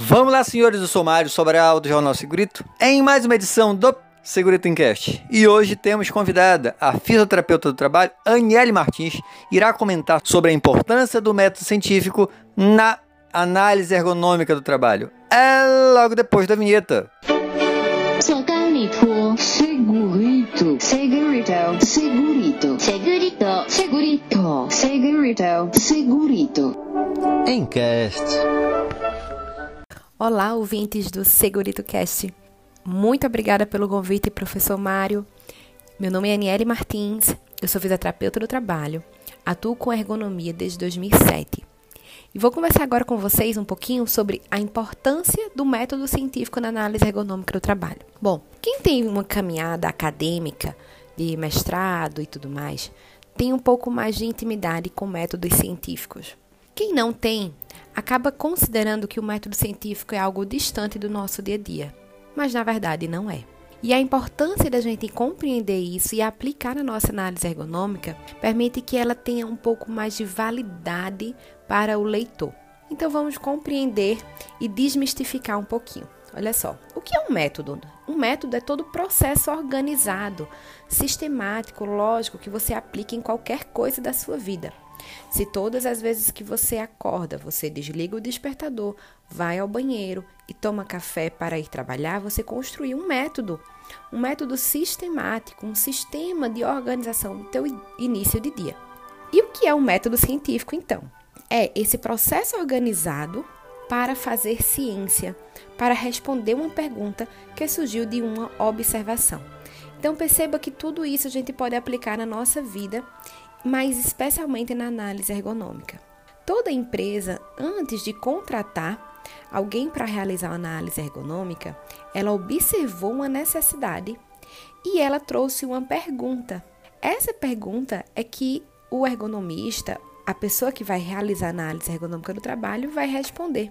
Vamos lá, senhores do Somário Sobral do Jornal Segurito, em mais uma edição do Segurito Encast. E hoje temos convidada a fisioterapeuta do trabalho, Aniele Martins, irá comentar sobre a importância do método científico na análise ergonômica do trabalho. É logo depois da vinheta. Segurito, segurito, segurito, segurito, segurito, segurito, segurito, segurito. Encast. Olá, ouvintes do Segurito Cast. Muito obrigada pelo convite, professor Mário. Meu nome é Aniele Martins, eu sou fisioterapeuta do trabalho, atuo com ergonomia desde 2007. E vou conversar agora com vocês um pouquinho sobre a importância do método científico na análise ergonômica do trabalho. Bom, quem tem uma caminhada acadêmica de mestrado e tudo mais, tem um pouco mais de intimidade com métodos científicos. Quem não tem, acaba considerando que o método científico é algo distante do nosso dia a dia, mas na verdade não é. E a importância da gente compreender isso e aplicar na nossa análise ergonômica permite que ela tenha um pouco mais de validade para o leitor. Então vamos compreender e desmistificar um pouquinho. Olha só, o que é um método? Um método é todo processo organizado, sistemático, lógico que você aplica em qualquer coisa da sua vida. Se todas as vezes que você acorda, você desliga o despertador, vai ao banheiro e toma café para ir trabalhar, você construiu um método, um método sistemático, um sistema de organização do teu início de dia. E o que é um método científico então? É esse processo organizado para fazer ciência, para responder uma pergunta que surgiu de uma observação. Então perceba que tudo isso a gente pode aplicar na nossa vida mas especialmente na análise ergonômica. Toda empresa, antes de contratar alguém para realizar uma análise ergonômica, ela observou uma necessidade e ela trouxe uma pergunta. Essa pergunta é que o ergonomista, a pessoa que vai realizar a análise ergonômica do trabalho, vai responder.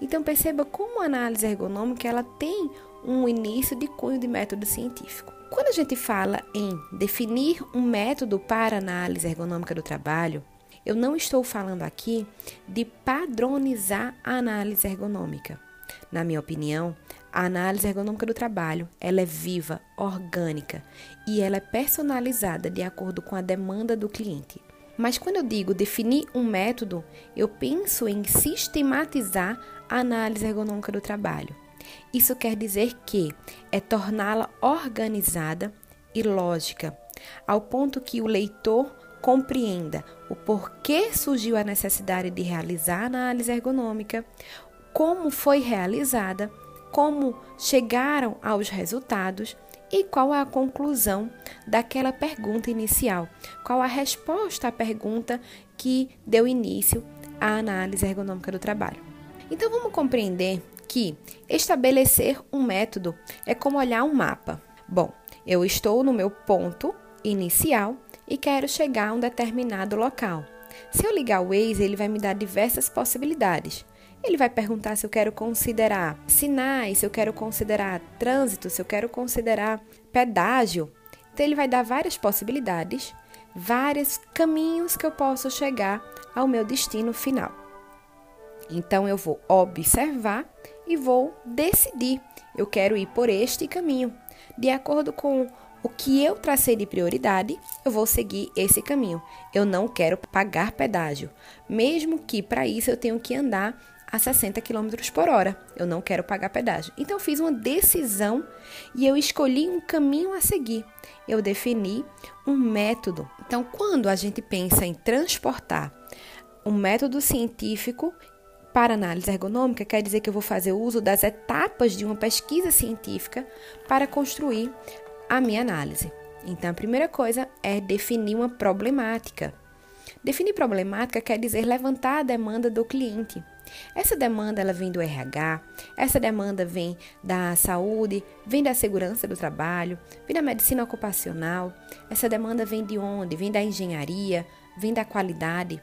Então perceba como a análise ergonômica ela tem um início de cunho de método científico. Quando a gente fala em definir um método para análise ergonômica do trabalho, eu não estou falando aqui de padronizar a análise ergonômica. Na minha opinião, a análise ergonômica do trabalho, ela é viva, orgânica e ela é personalizada de acordo com a demanda do cliente. Mas quando eu digo definir um método, eu penso em sistematizar a análise ergonômica do trabalho. Isso quer dizer que é torná-la organizada e lógica, ao ponto que o leitor compreenda o porquê surgiu a necessidade de realizar a análise ergonômica, como foi realizada, como chegaram aos resultados e qual é a conclusão daquela pergunta inicial, qual a resposta à pergunta que deu início à análise ergonômica do trabalho. Então vamos compreender que estabelecer um método é como olhar um mapa. Bom, eu estou no meu ponto inicial e quero chegar a um determinado local. Se eu ligar o Waze, ele vai me dar diversas possibilidades. Ele vai perguntar se eu quero considerar sinais, se eu quero considerar trânsito, se eu quero considerar pedágio. Então, ele vai dar várias possibilidades, vários caminhos que eu posso chegar ao meu destino final. Então, eu vou observar e vou decidir. Eu quero ir por este caminho. De acordo com o que eu tracei de prioridade, eu vou seguir esse caminho. Eu não quero pagar pedágio, mesmo que para isso eu tenho que andar a 60 km por hora. Eu não quero pagar pedágio. Então eu fiz uma decisão e eu escolhi um caminho a seguir. Eu defini um método. Então, quando a gente pensa em transportar um método científico para análise ergonômica, quer dizer que eu vou fazer uso das etapas de uma pesquisa científica para construir a minha análise. Então, a primeira coisa é definir uma problemática. Definir problemática quer dizer levantar a demanda do cliente. Essa demanda ela vem do RH, essa demanda vem da saúde, vem da segurança do trabalho, vem da medicina ocupacional. Essa demanda vem de onde? Vem da engenharia, vem da qualidade.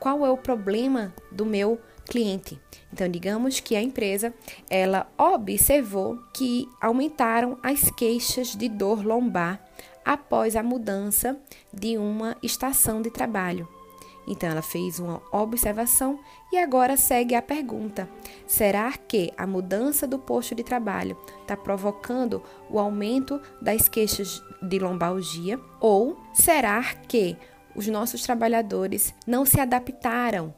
Qual é o problema do meu cliente. Então, digamos que a empresa ela observou que aumentaram as queixas de dor lombar após a mudança de uma estação de trabalho. Então ela fez uma observação e agora segue a pergunta: será que a mudança do posto de trabalho está provocando o aumento das queixas de lombalgia? Ou será que os nossos trabalhadores não se adaptaram?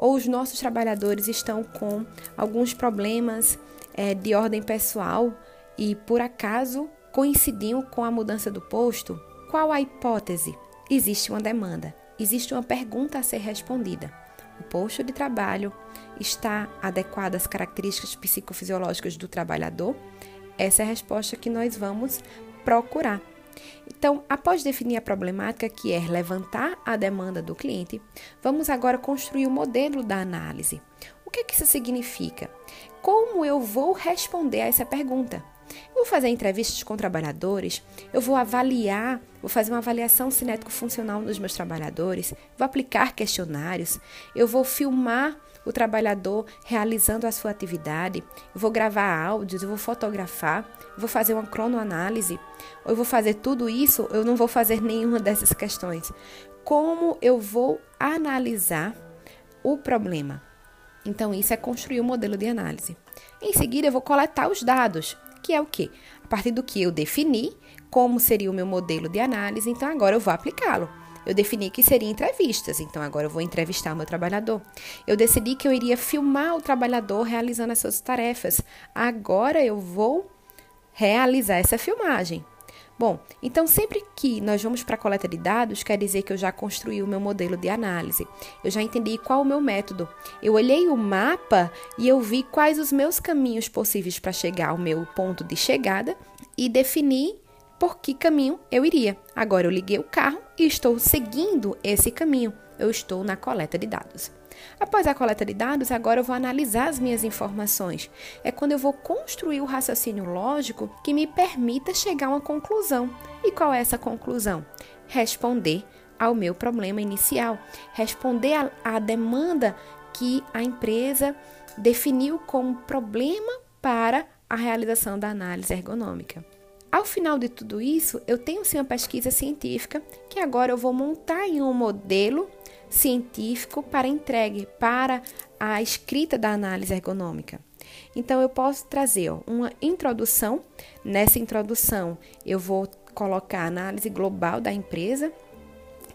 Ou os nossos trabalhadores estão com alguns problemas é, de ordem pessoal e por acaso coincidiam com a mudança do posto? Qual a hipótese? Existe uma demanda existe uma pergunta a ser respondida. O posto de trabalho está adequado às características psicofisiológicas do trabalhador? Essa é a resposta que nós vamos procurar. Então, após definir a problemática, que é levantar a demanda do cliente, vamos agora construir o modelo da análise. O que, é que isso significa? Como eu vou responder a essa pergunta? Eu vou fazer entrevistas com trabalhadores, eu vou avaliar, vou fazer uma avaliação cinético-funcional dos meus trabalhadores, vou aplicar questionários, eu vou filmar o trabalhador realizando a sua atividade, eu vou gravar áudios, eu vou fotografar, eu vou fazer uma cronoanálise, ou eu vou fazer tudo isso, eu não vou fazer nenhuma dessas questões. Como eu vou analisar o problema? Então, isso é construir um modelo de análise. Em seguida, eu vou coletar os dados que é o quê? A partir do que eu defini como seria o meu modelo de análise, então agora eu vou aplicá-lo. Eu defini que seria entrevistas, então agora eu vou entrevistar o meu trabalhador. Eu decidi que eu iria filmar o trabalhador realizando as suas tarefas. Agora eu vou realizar essa filmagem. Bom, então sempre que nós vamos para a coleta de dados, quer dizer que eu já construí o meu modelo de análise. Eu já entendi qual o meu método. Eu olhei o mapa e eu vi quais os meus caminhos possíveis para chegar ao meu ponto de chegada e defini por que caminho eu iria. Agora eu liguei o carro estou seguindo esse caminho. Eu estou na coleta de dados. Após a coleta de dados, agora eu vou analisar as minhas informações. É quando eu vou construir o raciocínio lógico que me permita chegar a uma conclusão. E qual é essa conclusão? Responder ao meu problema inicial, responder à demanda que a empresa definiu como problema para a realização da análise ergonômica. Ao final de tudo isso, eu tenho sim uma pesquisa científica que agora eu vou montar em um modelo científico para entregue para a escrita da análise ergonômica. Então eu posso trazer ó, uma introdução. Nessa introdução eu vou colocar a análise global da empresa,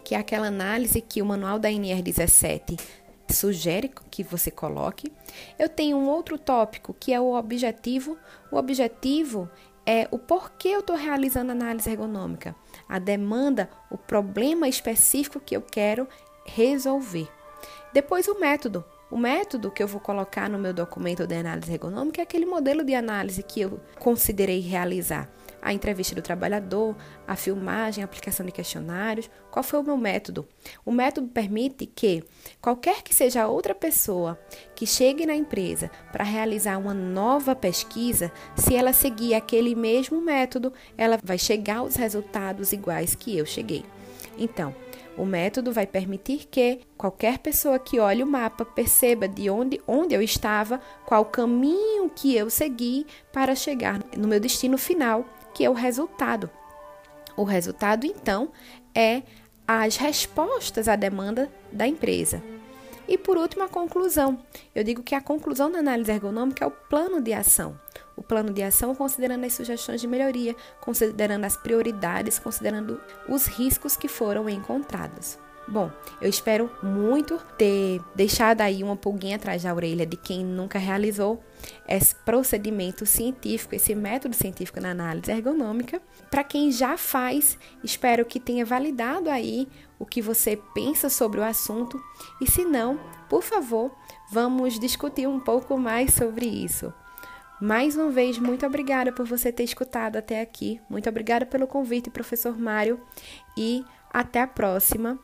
que é aquela análise que o manual da NR17 sugere que você coloque. Eu tenho um outro tópico que é o objetivo. O objetivo é o porquê eu estou realizando análise ergonômica, a demanda, o problema específico que eu quero resolver. Depois, o método. O método que eu vou colocar no meu documento de análise ergonômica é aquele modelo de análise que eu considerei realizar. A entrevista do trabalhador, a filmagem, a aplicação de questionários. Qual foi o meu método? O método permite que qualquer que seja outra pessoa que chegue na empresa para realizar uma nova pesquisa, se ela seguir aquele mesmo método, ela vai chegar aos resultados iguais que eu cheguei. Então, o método vai permitir que qualquer pessoa que olhe o mapa perceba de onde, onde eu estava, qual caminho que eu segui para chegar no meu destino final, que é o resultado. O resultado, então, é as respostas à demanda da empresa. E por último, a conclusão. Eu digo que a conclusão da análise ergonômica é o plano de ação o plano de ação considerando as sugestões de melhoria, considerando as prioridades, considerando os riscos que foram encontrados. Bom, eu espero muito ter deixado aí uma pulguinha atrás da orelha de quem nunca realizou esse procedimento científico, esse método científico na análise ergonômica. Para quem já faz, espero que tenha validado aí o que você pensa sobre o assunto. E se não, por favor, vamos discutir um pouco mais sobre isso. Mais uma vez, muito obrigada por você ter escutado até aqui. Muito obrigada pelo convite, professor Mário. E até a próxima.